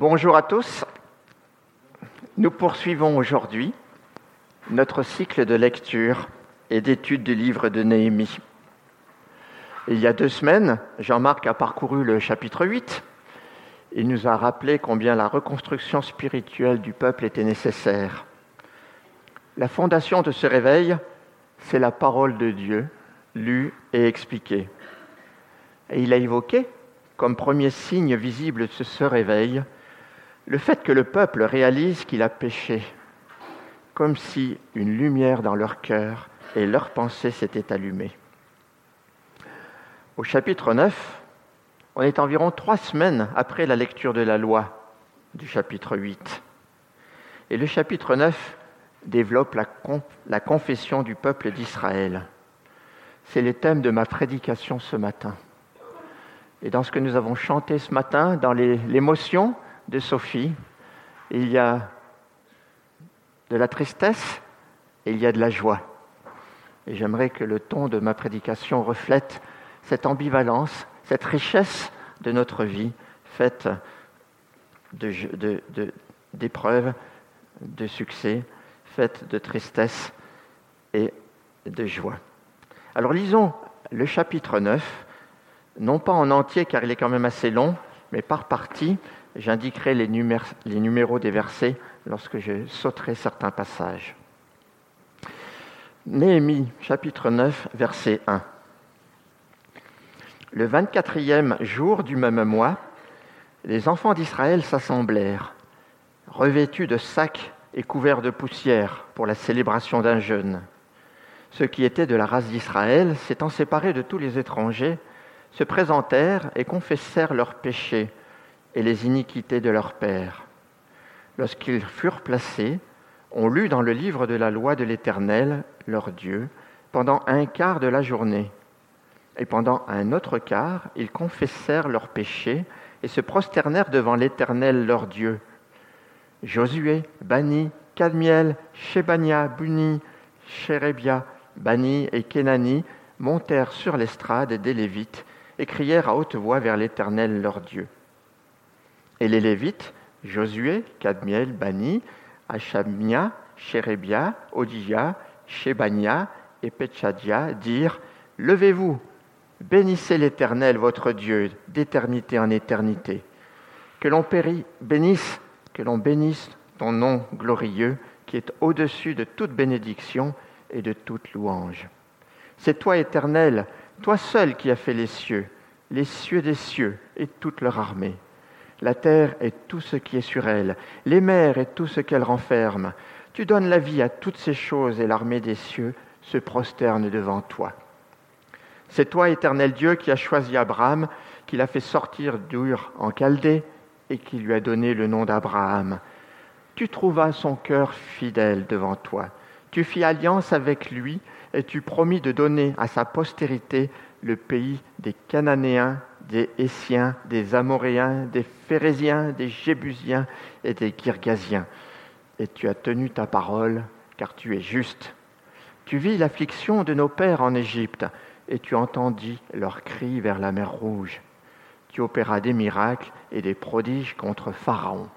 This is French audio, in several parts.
Bonjour à tous. Nous poursuivons aujourd'hui notre cycle de lecture et d'étude du livre de Néhémie. Il y a deux semaines, Jean-Marc a parcouru le chapitre 8. Il nous a rappelé combien la reconstruction spirituelle du peuple était nécessaire. La fondation de ce réveil, c'est la parole de Dieu, lue et expliquée. Et il a évoqué, comme premier signe visible de ce réveil, le fait que le peuple réalise qu'il a péché, comme si une lumière dans leur cœur et leur pensée s'était allumée. Au chapitre 9, on est environ trois semaines après la lecture de la loi du chapitre 8. Et le chapitre 9 développe la, la confession du peuple d'Israël. C'est le thème de ma prédication ce matin. Et dans ce que nous avons chanté ce matin, dans l'émotion, de Sophie, il y a de la tristesse et il y a de la joie. Et j'aimerais que le ton de ma prédication reflète cette ambivalence, cette richesse de notre vie faite d'épreuves, de, succès, faite de tristesse et de joie. Alors lisons le chapitre 9, non pas en entier car il est quand même assez long, mais par partie, J'indiquerai les, numéros des versets lorsque je sauterai certains passages. Néhémie, chapitre 9, verset 1. Le 24e jour du même mois, les enfants d'Israël s'assemblèrent, revêtus de sacs et couverts de poussière pour la célébration d'un jeûne. Ceux qui étaient de la race d'Israël, s'étant séparés de tous les étrangers, se présentèrent et confessèrent leurs péchés et les iniquités de leurs pères. Lorsqu'ils furent placés, on lut dans le livre de la loi de l'Éternel, leur Dieu, pendant un quart de la journée. Et pendant un autre quart, ils confessèrent leurs péchés et se prosternèrent devant l'Éternel, leur Dieu. Josué, Bani, Cadmiel, Shebania, Buni, Shérébia, Bani et Kenani montèrent sur l'estrade des Lévites et crièrent à haute voix vers l'Éternel, leur Dieu. Et les Lévites, Josué, Cadmiel, Bani, Achamia, Chérébia, Odija, Shebania et Petchadia dirent Levez-vous, bénissez l'Éternel, votre Dieu, d'éternité en éternité. Que l'on bénisse, que l'on bénisse ton nom glorieux, qui est au-dessus de toute bénédiction et de toute louange. C'est toi, Éternel, toi seul qui as fait les cieux, les cieux des cieux et toute leur armée la terre et tout ce qui est sur elle, les mers et tout ce qu'elles renferment. Tu donnes la vie à toutes ces choses et l'armée des cieux se prosterne devant toi. C'est toi, éternel Dieu, qui as choisi Abraham, qui l'a fait sortir d'Ur en Chaldée et qui lui a donné le nom d'Abraham. Tu trouvas son cœur fidèle devant toi. Tu fis alliance avec lui et tu promis de donner à sa postérité le pays des Cananéens, des Essiens, des Amoréens, des Phérésiens, des Jébusiens et des Girgasiens. Et tu as tenu ta parole, car tu es juste. Tu vis l'affliction de nos pères en Égypte, et tu entendis leurs cris vers la mer Rouge. Tu opéras des miracles et des prodiges contre Pharaon.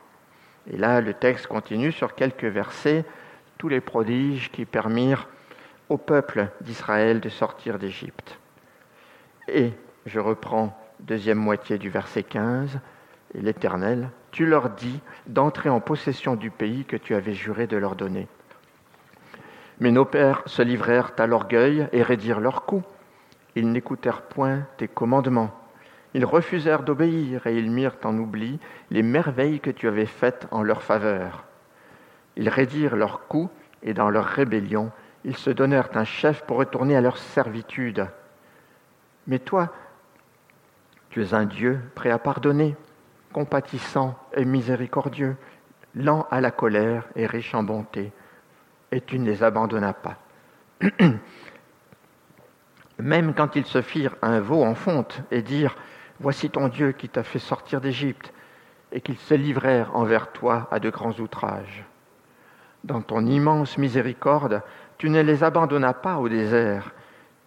Et là, le texte continue sur quelques versets, tous les prodiges qui permirent au peuple d'Israël de sortir d'Égypte. Et je reprends deuxième moitié du verset 15, et l'Éternel, tu leur dis d'entrer en possession du pays que tu avais juré de leur donner. Mais nos pères se livrèrent à l'orgueil et raidirent leurs coups. Ils n'écoutèrent point tes commandements. Ils refusèrent d'obéir et ils mirent en oubli les merveilles que tu avais faites en leur faveur. Ils raidirent leurs coups et dans leur rébellion, ils se donnèrent un chef pour retourner à leur servitude. Mais toi, tu es un Dieu prêt à pardonner, compatissant et miséricordieux, lent à la colère et riche en bonté, et tu ne les abandonnas pas. Même quand ils se firent un veau en fonte et dirent Voici ton Dieu qui t'a fait sortir d'Égypte, et qu'ils se livrèrent envers toi à de grands outrages. Dans ton immense miséricorde, tu ne les abandonnas pas au désert,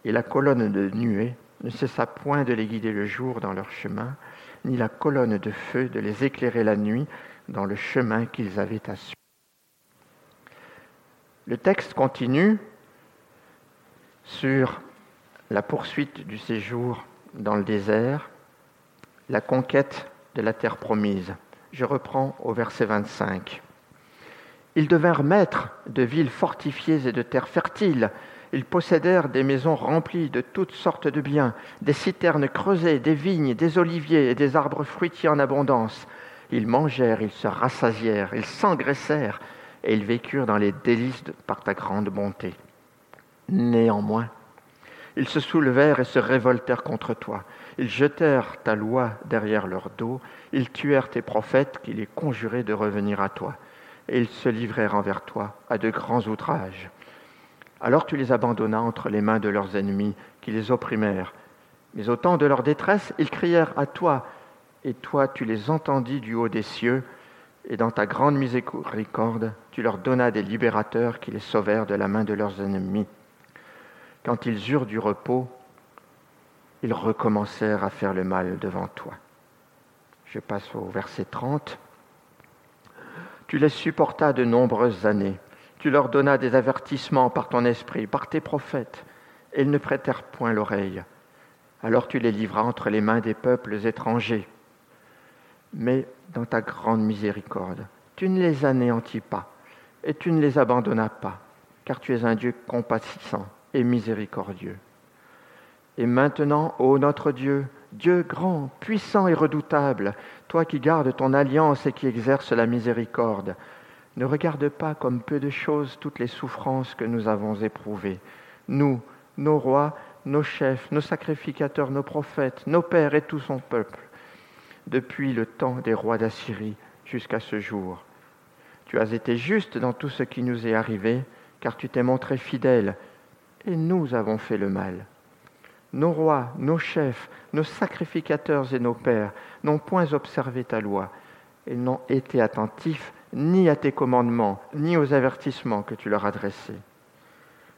et la colonne de nuée ne cessa point de les guider le jour dans leur chemin, ni la colonne de feu de les éclairer la nuit dans le chemin qu'ils avaient à suivre. Le texte continue sur la poursuite du séjour dans le désert, la conquête de la terre promise. Je reprends au verset 25. Ils devinrent maîtres de villes fortifiées et de terres fertiles. Ils possédèrent des maisons remplies de toutes sortes de biens, des citernes creusées, des vignes, des oliviers et des arbres fruitiers en abondance. Ils mangèrent, ils se rassasièrent, ils s'engraissèrent, et ils vécurent dans les délices par ta grande bonté. Néanmoins, ils se soulevèrent et se révoltèrent contre toi. Ils jetèrent ta loi derrière leur dos. Ils tuèrent tes prophètes qui les conjuraient de revenir à toi et ils se livrèrent envers toi à de grands outrages. Alors tu les abandonnas entre les mains de leurs ennemis qui les opprimèrent. Mais au temps de leur détresse, ils crièrent à toi, et toi tu les entendis du haut des cieux, et dans ta grande miséricorde, tu leur donnas des libérateurs qui les sauvèrent de la main de leurs ennemis. Quand ils eurent du repos, ils recommencèrent à faire le mal devant toi. Je passe au verset 30. Tu les supportas de nombreuses années. Tu leur donnas des avertissements par ton esprit, par tes prophètes, et ils ne prêtèrent point l'oreille. Alors tu les livras entre les mains des peuples étrangers. Mais dans ta grande miséricorde, tu ne les anéantis pas, et tu ne les abandonnas pas, car tu es un Dieu compassissant et miséricordieux. Et maintenant, ô notre Dieu, Dieu grand, puissant et redoutable, toi qui gardes ton alliance et qui exerces la miséricorde, ne regarde pas comme peu de choses toutes les souffrances que nous avons éprouvées. Nous, nos rois, nos chefs, nos sacrificateurs, nos prophètes, nos pères et tout son peuple, depuis le temps des rois d'Assyrie jusqu'à ce jour. Tu as été juste dans tout ce qui nous est arrivé, car tu t'es montré fidèle, et nous avons fait le mal nos rois, nos chefs, nos sacrificateurs et nos pères n'ont point observé ta loi et n'ont été attentifs ni à tes commandements, ni aux avertissements que tu leur adressais.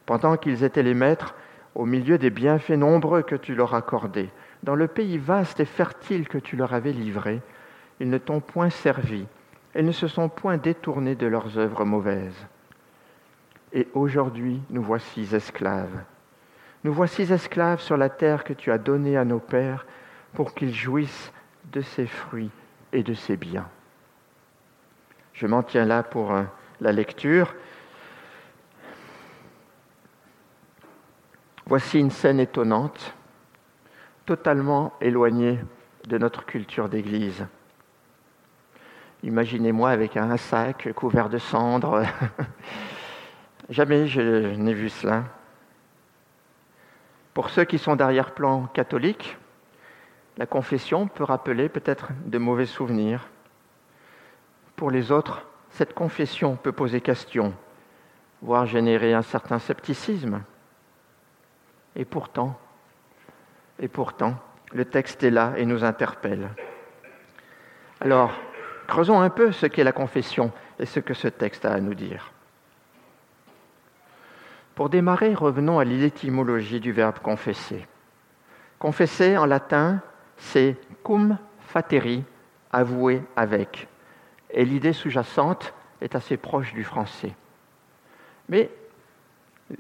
Pendant qu'ils étaient les maîtres, au milieu des bienfaits nombreux que tu leur accordais, dans le pays vaste et fertile que tu leur avais livré, ils ne t'ont point servi, et ne se sont point détournés de leurs œuvres mauvaises. Et aujourd'hui, nous voici esclaves nous voici esclaves sur la terre que tu as donnée à nos pères pour qu'ils jouissent de ses fruits et de ses biens. Je m'en tiens là pour euh, la lecture. Voici une scène étonnante, totalement éloignée de notre culture d'Église. Imaginez-moi avec un sac couvert de cendres. Jamais je n'ai vu cela. Pour ceux qui sont d'arrière-plan catholique, la confession peut rappeler peut-être de mauvais souvenirs. Pour les autres, cette confession peut poser question, voire générer un certain scepticisme. Et pourtant, et pourtant, le texte est là et nous interpelle. Alors, creusons un peu ce qu'est la confession et ce que ce texte a à nous dire. Pour démarrer, revenons à l'étymologie du verbe confesser. Confesser en latin, c'est cum fateri, avouer avec. Et l'idée sous-jacente est assez proche du français. Mais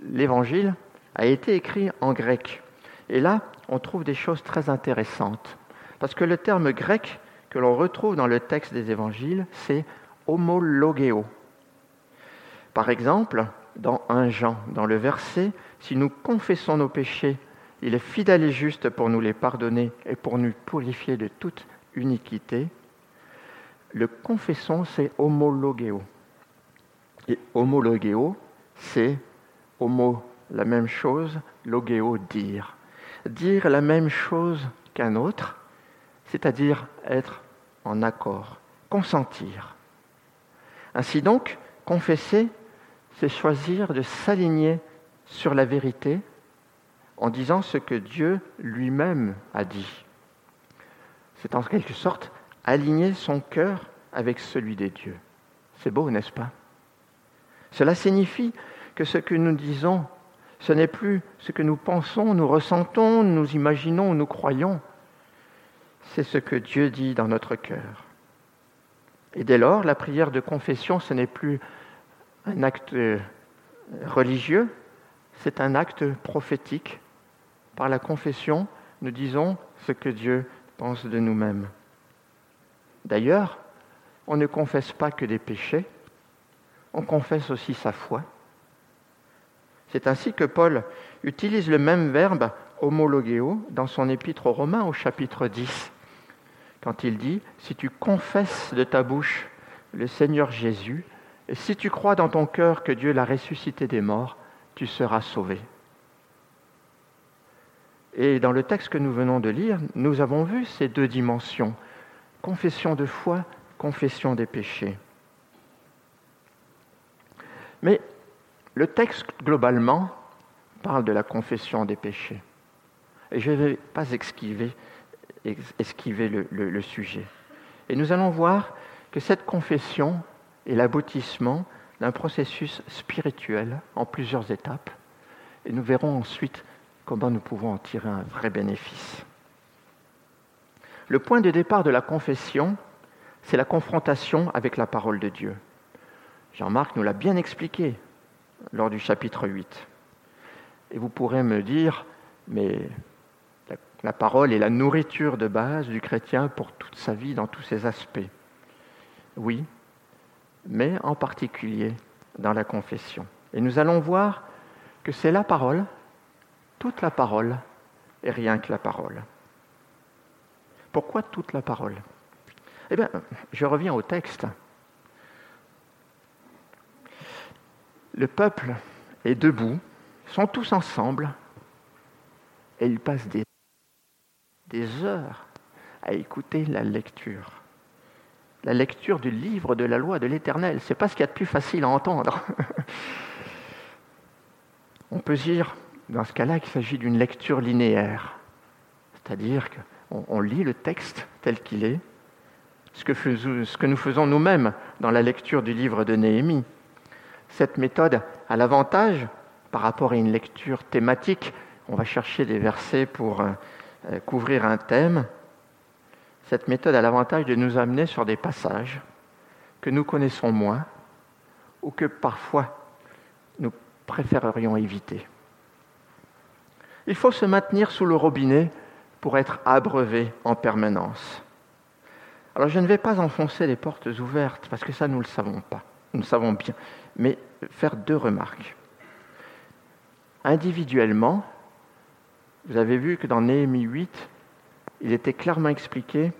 l'évangile a été écrit en grec. Et là, on trouve des choses très intéressantes. Parce que le terme grec que l'on retrouve dans le texte des évangiles, c'est homologeo. Par exemple, dans 1 Jean, dans le verset, si nous confessons nos péchés, il est fidèle et juste pour nous les pardonner et pour nous purifier de toute iniquité. Le confessons, c'est homologéo. Et homologéo, c'est homo, la même chose, logéo, dire. Dire la même chose qu'un autre, c'est-à-dire être en accord, consentir. Ainsi donc, confesser, c'est choisir de s'aligner sur la vérité en disant ce que Dieu lui-même a dit. C'est en quelque sorte aligner son cœur avec celui des dieux. C'est beau, n'est-ce pas? Cela signifie que ce que nous disons, ce n'est plus ce que nous pensons, nous ressentons, nous imaginons, nous croyons. c'est ce que Dieu dit dans notre cœur. Et dès lors, la prière de confession, ce n'est plus un acte religieux, c'est un acte prophétique. Par la confession, nous disons ce que Dieu pense de nous-mêmes. D'ailleurs, on ne confesse pas que des péchés, on confesse aussi sa foi. C'est ainsi que Paul utilise le même verbe homologéo dans son épître aux Romains au chapitre 10, quand il dit, si tu confesses de ta bouche le Seigneur Jésus, et si tu crois dans ton cœur que Dieu l'a ressuscité des morts, tu seras sauvé. Et dans le texte que nous venons de lire, nous avons vu ces deux dimensions, confession de foi, confession des péchés. Mais le texte, globalement, parle de la confession des péchés. Et je ne vais pas esquiver, le sujet. Et nous allons voir que cette confession est l'aboutissement d'un processus spirituel en plusieurs étapes. Et nous verrons ensuite comment nous pouvons en tirer un vrai bénéfice. Le point de départ de la confession, c'est la confrontation avec la parole de Dieu. Jean-Marc nous l'a bien expliqué lors du chapitre 8. Et vous pourrez me dire, mais la, la, parole est la nourriture de base du chrétien pour toute sa vie dans tous ses aspects. Oui, mais en particulier dans la confession. Et nous allons voir que c'est la parole, toute la parole, et rien que la parole. Pourquoi toute la parole? Eh bien, je reviens au texte. Le peuple est debout, sont tous ensemble, et ils passent des, heures à écouter la lecture la lecture du livre de la loi de l'Éternel. Ce n'est pas ce qu'il y a de plus facile à entendre. On peut dire, dans ce cas-là, qu'il s'agit d'une lecture linéaire. C'est-à-dire qu'on lit le texte tel qu'il est, ce que, nous faisons nous-mêmes dans la lecture du livre de Néhémie. Cette méthode a l'avantage, par rapport à une lecture thématique, on va chercher des versets pour euh, couvrir un thème, cette méthode a l'avantage de nous amener sur des passages que nous connaissons moins ou que parfois nous préférerions éviter. Il faut se maintenir sous le robinet pour être abreuvé en permanence. Alors je ne vais pas enfoncer les portes ouvertes parce que ça nous le savons pas, nous le savons bien, mais faire deux remarques. Individuellement, vous avez vu que dans Néhémie 8, il était clairement expliqué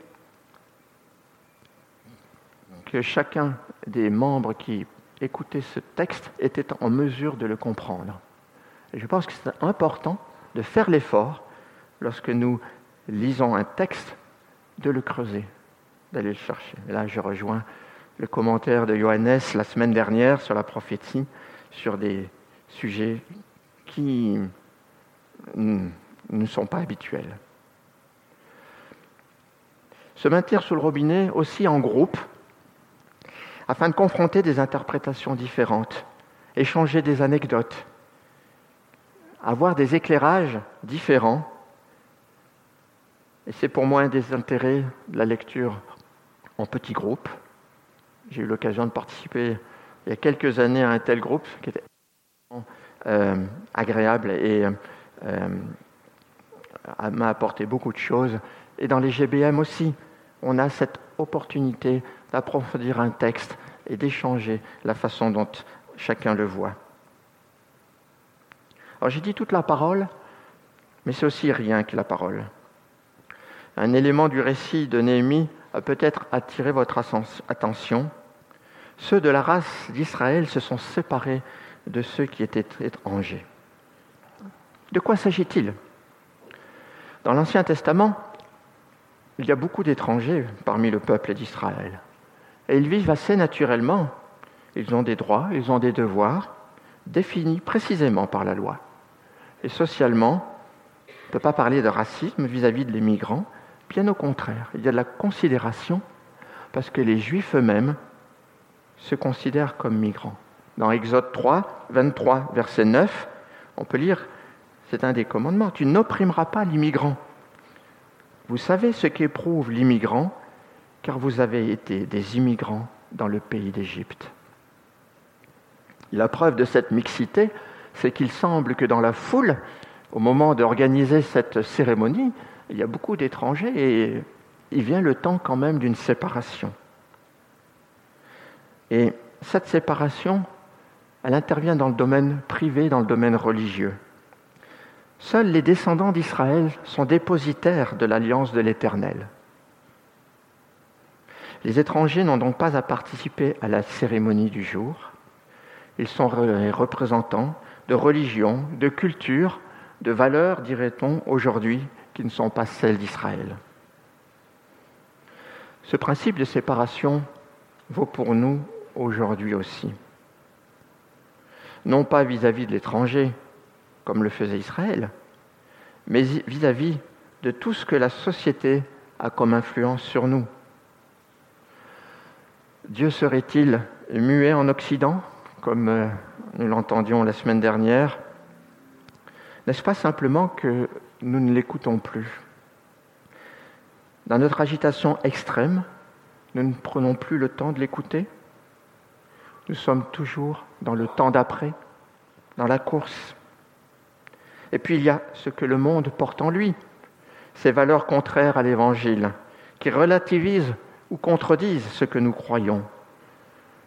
que chacun des membres qui écoutaient ce texte était en mesure de le comprendre. Je pense que c'est important de faire l'effort, lorsque nous lisons un texte, de le creuser, d'aller le chercher. Là, je rejoins le commentaire de Johannes la semaine dernière sur la prophétie, sur des sujets qui ne sont pas habituels se maintenir sous le robinet aussi en groupe, afin de confronter des interprétations différentes, échanger des anecdotes, avoir des éclairages différents. Et c'est pour moi un des intérêts de la lecture en petits groupes. J'ai eu l'occasion de participer il y a quelques années à un tel groupe qui était euh, agréable et euh, m'a apporté beaucoup de choses. Et dans les GBM aussi, on a cette opportunité d'approfondir un texte et d'échanger la façon dont chacun le voit. Alors j'ai dit toute la parole, mais c'est aussi rien que la parole. Un élément du récit de Néhémie a peut-être attiré votre attention. Ceux de la race d'Israël se sont séparés de ceux qui étaient étrangers. De quoi s'agit-il? Dans l'Ancien Testament, il y a beaucoup d'étrangers parmi le peuple d'Israël. Et ils vivent assez naturellement. Ils ont des droits, ils ont des devoirs définis précisément par la loi. Et socialement, on ne peut pas parler de racisme vis-à-vis de l'immigrant. Bien au contraire, il y a de la considération parce que les Juifs eux-mêmes se considèrent comme migrants. Dans Exode 3, 23, verset 9, on peut lire, c'est un des commandements, tu n'opprimeras pas l'immigrant Vous savez ce qu'éprouve l'immigrant, car vous avez été des immigrants dans le pays d'Égypte. La preuve de cette mixité, c'est qu'il semble que dans la foule, au moment d'organiser cette cérémonie, il y a beaucoup d'étrangers et il vient le temps quand même d'une séparation. Et cette séparation, elle intervient dans le domaine privé, dans le domaine religieux. Seuls les descendants d'Israël sont dépositaires de l'alliance de l'Éternel. Les étrangers n'ont donc pas à participer à la cérémonie du jour. Ils sont les représentants de religions, de cultures, de valeurs, dirait-on, aujourd'hui, qui ne sont pas celles d'Israël. Ce principe de séparation vaut pour nous aujourd'hui aussi. Non pas vis-à-vis de l'étranger, comme le faisait Israël, mais vis-à-vis de tout ce que la société a comme influence sur nous. Dieu serait-il muet en Occident, comme euh, nous l'entendions la semaine dernière? N'est-ce pas simplement que nous ne l'écoutons plus Dans notre agitation extrême, nous ne prenons plus le temps de l'écouter Nous sommes toujours dans le temps d'après, dans la course. Et puis il y a ce que le monde porte en lui, ces valeurs contraires à l'Évangile, qui relativisent ou contredisent ce que nous croyons.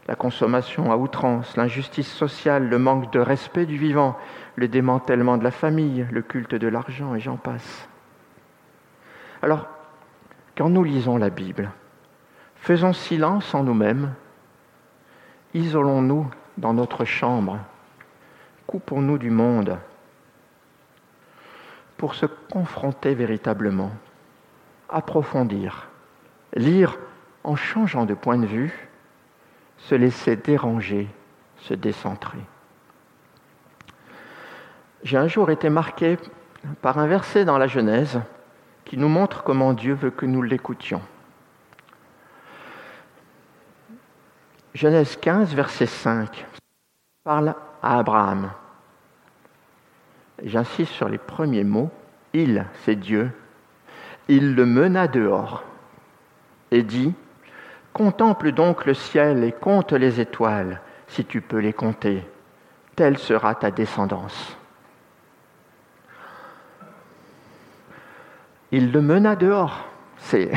La consommation à outrance, l'injustice sociale, le manque de respect du vivant, le démantèlement de la famille, le culte de l'argent, et j'en passe. Alors, quand nous lisons la Bible, faisons silence en nous-mêmes, isolons-nous dans notre chambre, coupons-nous du monde pour se confronter véritablement, approfondir, lire en changeant de point de vue, se laisser déranger, se décentrer. J'ai un jour été marqué par un verset dans la Genèse qui nous montre comment Dieu veut que nous l'écoutions. Genèse 15, verset 5, parle à Abraham. J'insiste sur les premiers mots. Il, c'est Dieu. Il le mena dehors et dit, Contemple donc le ciel et compte les étoiles, si tu peux les compter. Telle sera ta descendance. Il le mena dehors. C'est,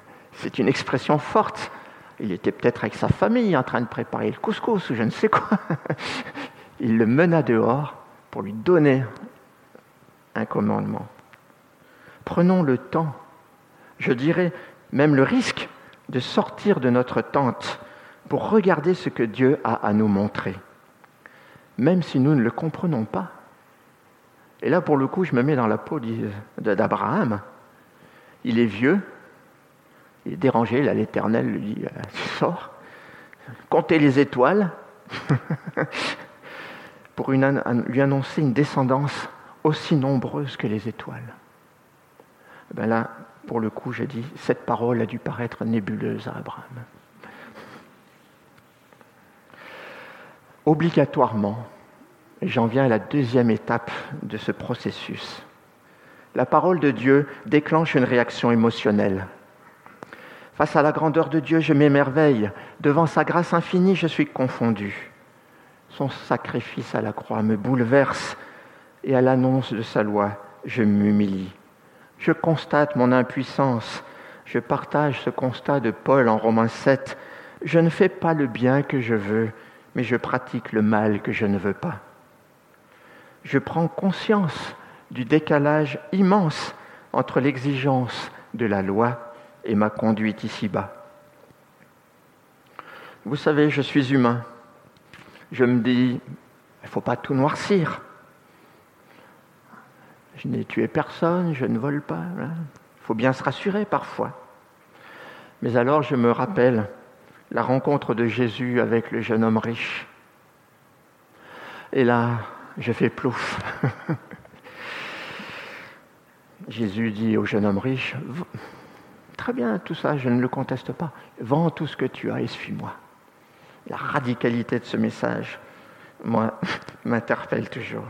une expression forte. Il était peut-être avec sa famille en train de préparer le couscous ou je ne sais quoi. Il le mena dehors pour lui donner un commandement. Prenons le temps, je dirais même le risque de sortir de notre tente pour regarder ce que Dieu a à nous montrer, même si nous ne le comprenons pas. Et là, pour le coup, je me mets dans la peau d'Abraham. Il est vieux, il est dérangé, là l'Éternel lui dit, euh, sors, comptez les étoiles, pour lui annoncer une descendance aussi nombreuse que les étoiles. Ben là, pour le coup, j'ai dit, cette parole a dû paraître nébuleuse à Abraham. Obligatoirement, j'en viens à la deuxième étape de ce processus, la parole de Dieu déclenche une réaction émotionnelle. Face à la grandeur de Dieu, je m'émerveille. Devant sa grâce infinie, je suis confondu. Son sacrifice à la croix me bouleverse et à l'annonce de sa loi, je m'humilie. Je constate mon impuissance. Je partage ce constat de Paul en Romains 7. Je ne fais pas le bien que je veux, mais je pratique le mal que je ne veux pas. Je prends conscience du décalage immense entre l'exigence de la loi et ma conduite ici-bas. Vous savez, je suis humain. Je me dis, il ne faut pas tout noircir. Je n'ai tué personne, je ne vole pas. Il faut bien se rassurer parfois. Mais alors je me rappelle la rencontre de Jésus avec le jeune homme riche. Et là, je fais plouf. Jésus dit au jeune homme riche, très bien, tout ça, je ne le conteste pas. Vends tout ce que tu as et suis-moi. La radicalité de ce message, moi, m'interpelle toujours.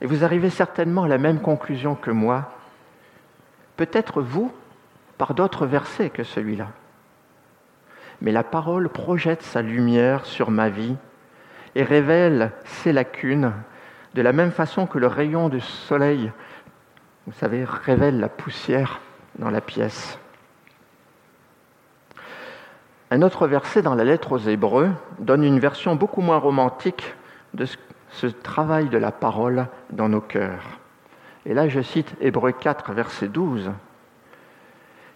Et vous arrivez certainement à la même conclusion que moi. peut-être vous par d'autres versets que celui-là. Mais la parole projette sa lumière sur ma vie et révèle ses lacunes de la même façon que le rayon du soleil, vous savez, révèle la poussière dans la pièce. Un autre verset dans la lettre aux Hébreux donne une version beaucoup moins romantique de ce travail de la parole dans nos cœurs. Et là, je cite Hébreux 4, verset 12.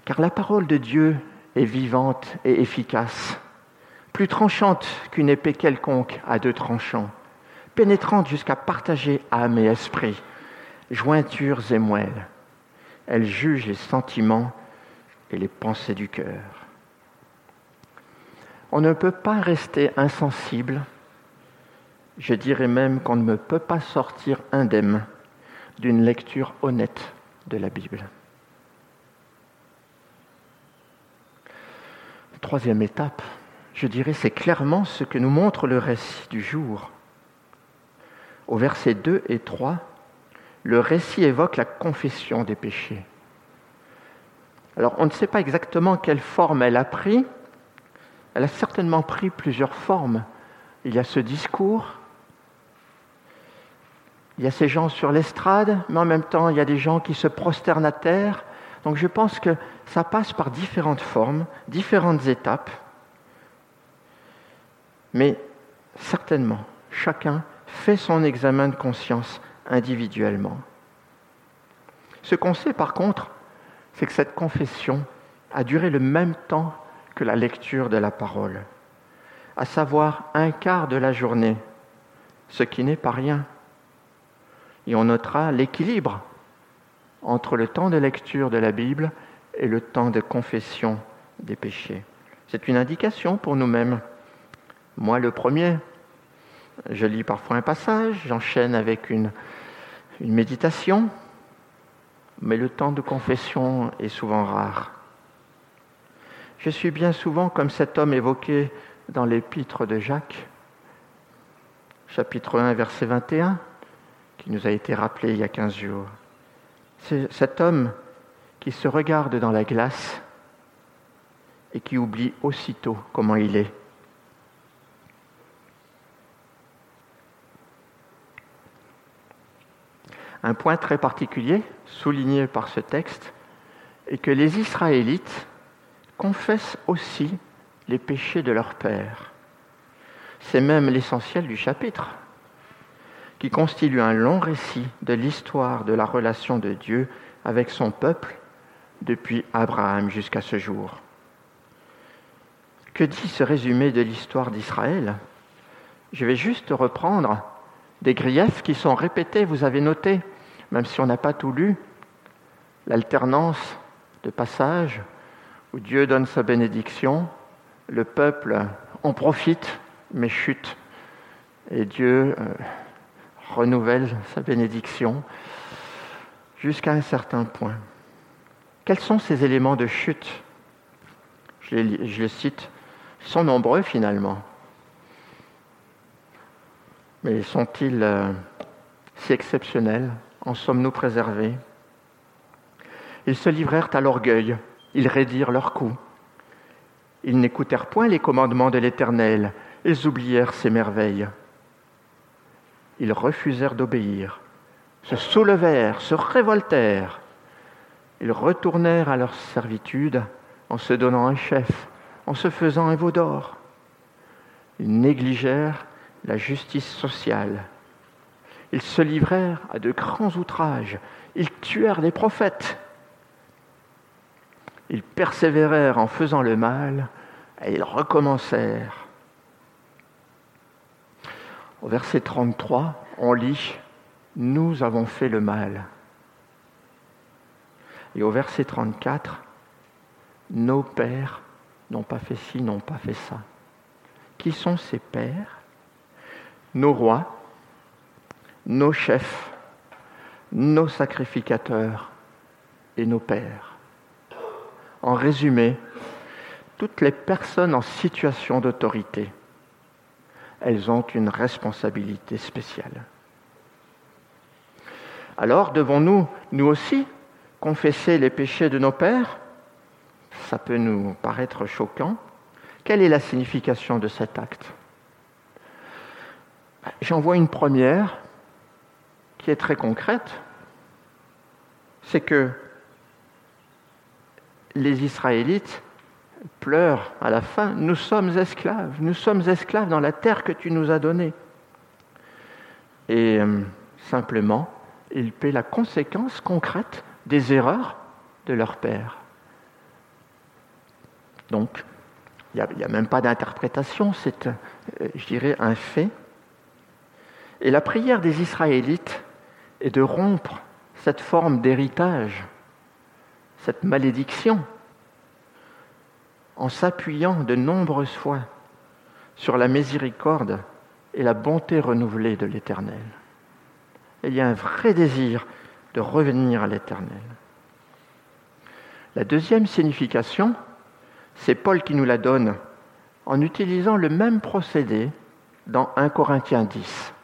Car la parole de Dieu est vivante et efficace, plus tranchante qu'une épée quelconque à deux tranchants, pénétrante jusqu'à partager âme et esprit, jointures et moelles. Elle juge les sentiments et les pensées du cœur. On ne peut pas rester insensible, je dirais même qu'on ne peut pas sortir indemne d'une lecture honnête de la Bible. Troisième étape, je dirais, c'est clairement ce que nous montre le récit du jour. Au verset 2 et 3, le récit évoque la confession des péchés. Alors on ne sait pas exactement quelle forme elle a pris, elle a certainement pris plusieurs formes. Il y a ce discours, il y a ces gens sur l'estrade, mais en même temps, il y a des gens qui se prosternent à terre. Donc je pense que ça passe par différentes formes, différentes étapes. Mais certainement, chacun fait son examen de conscience individuellement. Ce qu'on sait par contre, c'est que cette confession a duré le même temps que la lecture de la parole, à savoir un quart de la journée, ce qui n'est pas rien. Et on notera l'équilibre entre le temps de lecture de la Bible et le temps de confession des péchés. C'est une indication pour nous-mêmes. Moi, le premier, je lis parfois un passage, j'enchaîne avec une, méditation, mais le temps de confession est souvent rare. Je suis bien souvent comme cet homme évoqué dans l'épître de Jacques, chapitre 1, verset 21, qui nous a été rappelé il y a 15 jours. C'est cet homme qui se regarde dans la glace et qui oublie aussitôt comment il est. Un point très particulier, souligné par ce texte, est que les Israélites confessent aussi les péchés de leur père. C'est même l'essentiel du chapitre, qui constitue un long récit de l'histoire de la relation de Dieu avec son peuple depuis Abraham jusqu'à ce jour. Que dit ce résumé de l'histoire d'Israël? Je vais juste reprendre des griefs qui sont répétés, vous avez noté, même si on n'a pas tout lu, l'alternance de passages où Dieu donne sa bénédiction, le peuple en profite, mais chute. Et Dieu euh, renouvelle sa bénédiction jusqu'à un certain point. Quels sont ces éléments de chute? Je les, cite. Ils sont nombreux finalement. Mais sont-ils euh, si exceptionnels? En sommes-nous préservés? Ils se livrèrent à l'orgueil ils raidirent leurs coups. Ils n'écoutèrent point les commandements de l'Éternel, ils oublièrent ses merveilles. Ils refusèrent d'obéir, se soulevèrent, se révoltèrent. Ils retournèrent à leur servitude en se donnant un chef, en se faisant un veau d'or. Ils négligèrent la justice sociale. Ils se livrèrent à de grands outrages. Ils tuèrent des prophètes. Ils persévérèrent en faisant le mal et ils recommencèrent. Au verset 33, on lit Nous avons fait le mal. Et au verset 34, Nos pères n'ont pas fait ci, n'ont pas fait ça. Qui sont ces pères? Nos rois, nos chefs, nos sacrificateurs et nos pères. En résumé, toutes les personnes en situation d'autorité, elles ont une responsabilité spéciale. Alors devons-nous, nous aussi, confesser les péchés de nos pères? Ça peut nous paraître choquant. Quelle est la signification de cet acte? J'en vois une première qui est très concrète. C'est que les Israélites pleurent à la fin, nous sommes esclaves, nous sommes esclaves dans la terre que tu nous as donnée. Et euh, simplement, ils paient la conséquence concrète des erreurs de leur père. Donc, il n'y a, même pas d'interprétation, c'est, euh, je dirais, un fait. Et la prière des Israélites est de rompre cette forme d'héritage, cette malédiction, en s'appuyant de nombreuses fois sur la miséricorde et la bonté renouvelée de l'Éternel. Il y a un vrai désir de revenir à l'Éternel. La deuxième signification, c'est Paul qui nous la donne en utilisant le même procédé dans 1 Corinthiens 10.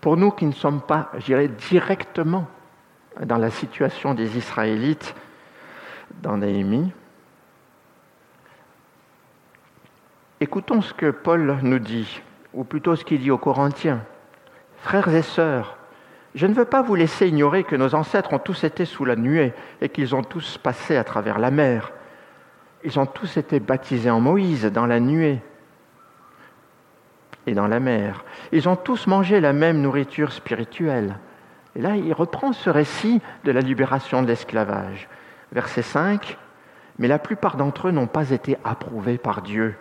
Pour nous qui ne sommes pas, je dirais, directement dans la situation des Israélites dans Néhémie, écoutons ce que Paul nous dit, ou plutôt ce qu'il dit aux Corinthiens. Frères et sœurs, je ne veux pas vous laisser ignorer que nos ancêtres ont tous été sous la nuée et qu'ils ont tous passé à travers la mer. Ils ont tous été baptisés en Moïse dans la nuée et dans la mer. Ils ont tous mangé la même nourriture spirituelle. Et là, il reprend ce récit de la libération de l'esclavage. Verset 5, Mais la plupart d'entre eux n'ont pas été approuvés par Dieu,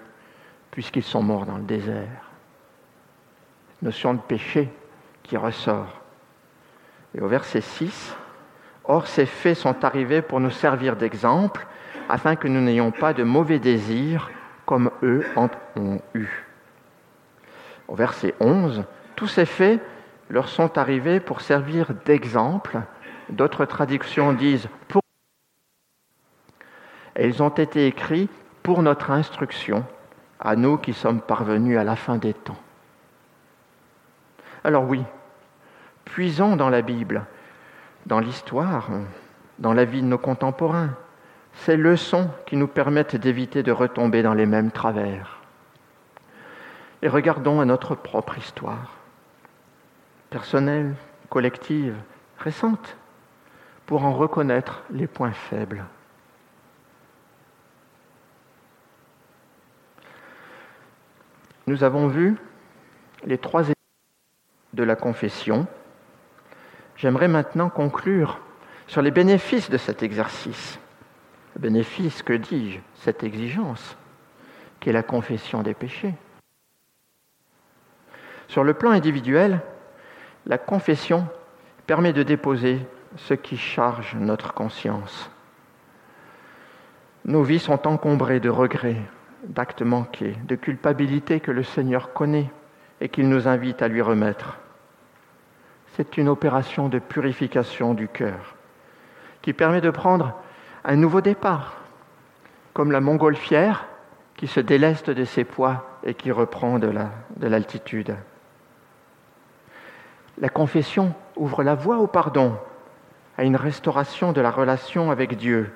puisqu'ils sont morts dans le désert. Notion de péché qui ressort. Et au verset 6, Or ces faits sont arrivés pour nous servir d'exemple, afin que nous n'ayons pas de mauvais désirs comme eux en ont eu. Au verset 11, tous ces faits leur sont arrivés pour servir d'exemple. D'autres traductions disent pour. Et ils ont été écrits pour notre instruction, à nous qui sommes parvenus à la fin des temps. Alors oui, puisons dans la Bible, dans l'histoire, dans la vie de nos contemporains, ces leçons qui nous permettent d'éviter de retomber dans les mêmes travers. Et regardons à notre propre histoire, personnelle, collective, récente, pour en reconnaître les points faibles. Nous avons vu les trois étapes de la confession J'aimerais maintenant conclure sur les bénéfices de cet exercice. Bénéfice, que dis-je Cette exigence, qui est la confession des péchés. Sur le plan individuel, la confession permet de déposer ce qui charge notre conscience. Nos vies sont encombrées de regrets, d'actes manqués, de culpabilité que le Seigneur connaît et qu'il nous invite à lui remettre c'est une opération de purification du cœur qui permet de prendre un nouveau départ, comme la montgolfière qui se déleste de ses poids et qui reprend de l'altitude. La confession ouvre la voie au pardon, à une restauration de la relation avec Dieu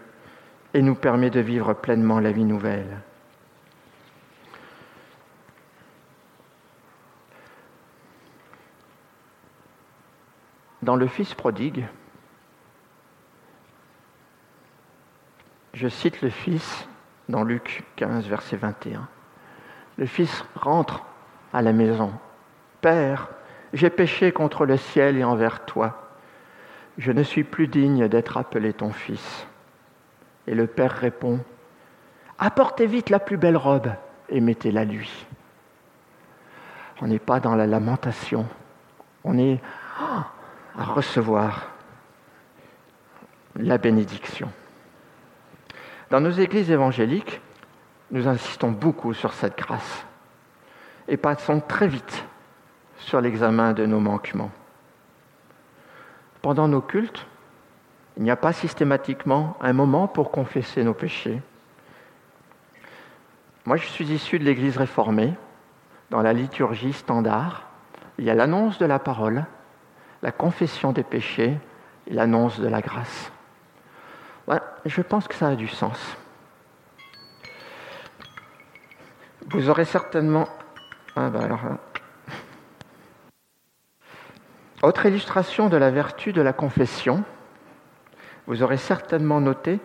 et nous permet de vivre pleinement la vie nouvelle. Dans le Fils prodigue, je cite le Fils dans Luc 15, verset 21. Le Fils rentre à la maison. Père, j'ai péché contre le ciel et envers toi. Je ne suis plus digne d'être appelé ton Fils. Et le Père répond, Apportez vite la plus belle robe et mettez-la lui. On n'est pas dans la lamentation. On est oh, à recevoir la bénédiction. Dans nos églises évangéliques, nous insistons beaucoup sur cette grâce et passons très vite sur l'examen de nos manquements. Pendant nos cultes, il n'y a pas systématiquement un moment pour confesser nos péchés. Moi, je suis issu de l'Église réformée. Dans la liturgie standard, il y a l'annonce de la parole la confession des péchés et l'annonce de la grâce. je pense que ça a du sens. Vous aurez certainement... Ah alors... Hein. Autre illustration de la vertu de la confession, vous aurez certainement noté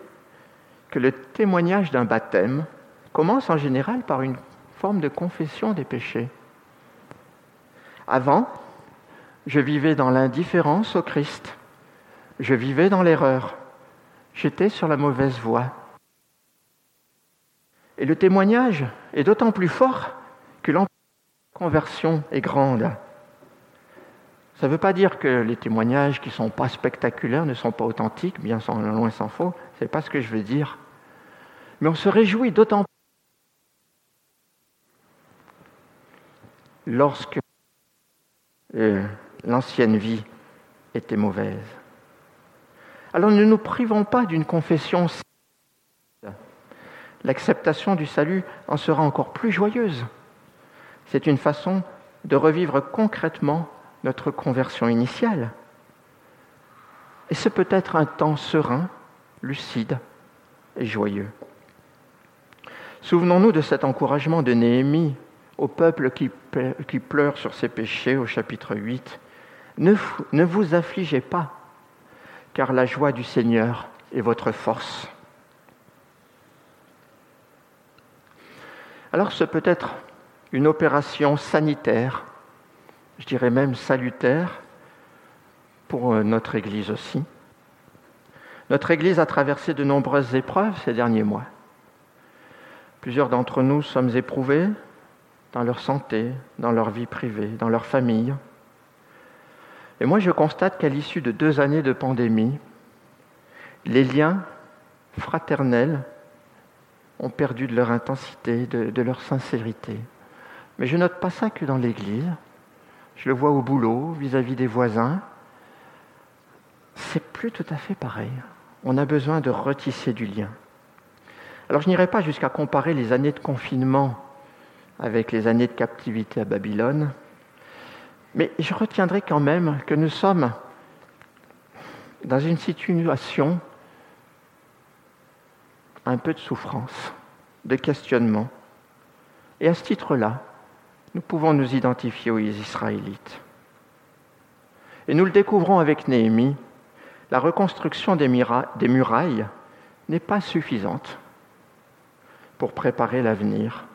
que le témoignage d'un baptême commence en général par une forme de confession des péchés. Avant, je vivais dans l'indifférence au Christ, je vivais dans l'erreur, j'étais sur la mauvaise voie. Et le témoignage est d'autant plus fort que la conversion est grande. Ça ne veut pas dire que les témoignages qui ne sont pas spectaculaires ne sont pas authentiques, bien loin s'en faut, ce n'est pas ce que je veux dire. Mais on se réjouit d'autant plus lorsque euh, l'ancienne vie était mauvaise. Alors ne nous privons pas d'une confession. L'acceptation du salut en sera encore plus joyeuse. C'est une façon de revivre concrètement notre conversion initiale. Et c'est peut-être un temps serein, lucide et joyeux. Souvenons-nous de cet encouragement de Néhémie au peuple qui, pleure sur ses péchés au chapitre 8. Ne, vous affligez pas, car la joie du Seigneur est votre force. Alors ce peut être une opération sanitaire je dirais même salutaire pour euh, notre Église aussi. Notre Église a traversé de nombreuses épreuves ces derniers mois. Plusieurs d'entre nous sommes éprouvés dans leur santé, dans leur vie privée, dans leur famille. Et moi, je constate qu'à l'issue de deux années de pandémie, les liens fraternels ont perdu de leur intensité, de, leur sincérité. Mais je note pas ça que dans l'Église. Je le vois au boulot, vis-à-vis des voisins. C'est plus tout à fait pareil. On a besoin de retisser du lien. Alors je n'irai pas jusqu'à comparer les années de confinement avec les années de captivité à Babylone, mais je retiendrai quand même que nous sommes dans une situation un peu de souffrance, de questionnement. Et à ce titre-là, nous pouvons nous identifier aux Israélites. Et nous le découvrons avec Néhémie, la reconstruction des, murailles n'est pas suffisante pour préparer l'avenir.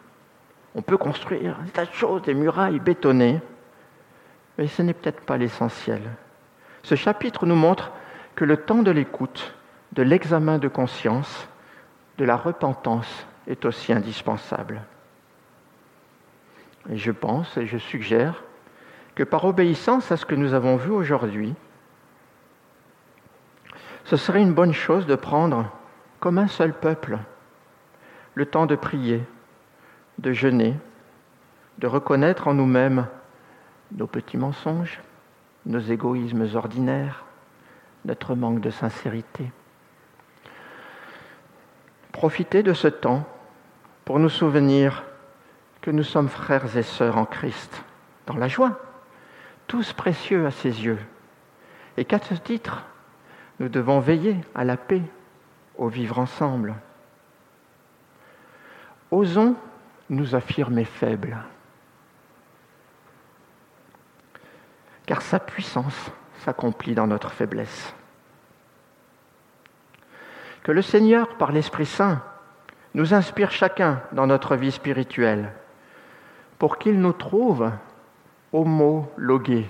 On peut construire un tas de choses, des murailles bétonnées, mais ce n'est peut-être pas l'essentiel. Ce chapitre nous montre que le temps de l'écoute, de l'examen de conscience, de la repentance est aussi indispensable. Et je pense et je suggère que par obéissance à ce que nous avons vu aujourd'hui, ce serait une bonne chose de prendre comme un seul peuple le temps de prier, de jeûner, de reconnaître en nous-mêmes nos petits mensonges, nos égoïsmes ordinaires, notre manque de sincérité. Profitez de ce temps pour nous souvenir que nous sommes frères et sœurs en Christ, dans la joie, tous précieux à ses yeux, et qu'à ce titre, nous devons veiller à la paix, au vivre ensemble. Osons nous affirmer faibles, car sa puissance s'accomplit dans notre faiblesse. Que le Seigneur, par l'Esprit Saint, nous inspire chacun dans notre vie spirituelle pour qu'il nous trouve homologués.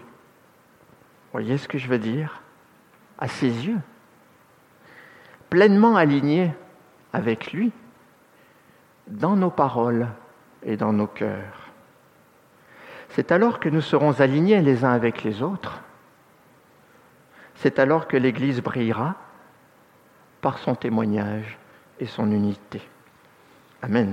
Voyez ce que je veux dire? À ses yeux, pleinement alignés avec lui dans nos paroles et dans nos cœurs. C'est alors que nous serons alignés les uns avec les autres. C'est alors que l'Église brillera par son témoignage et son unité. Amen.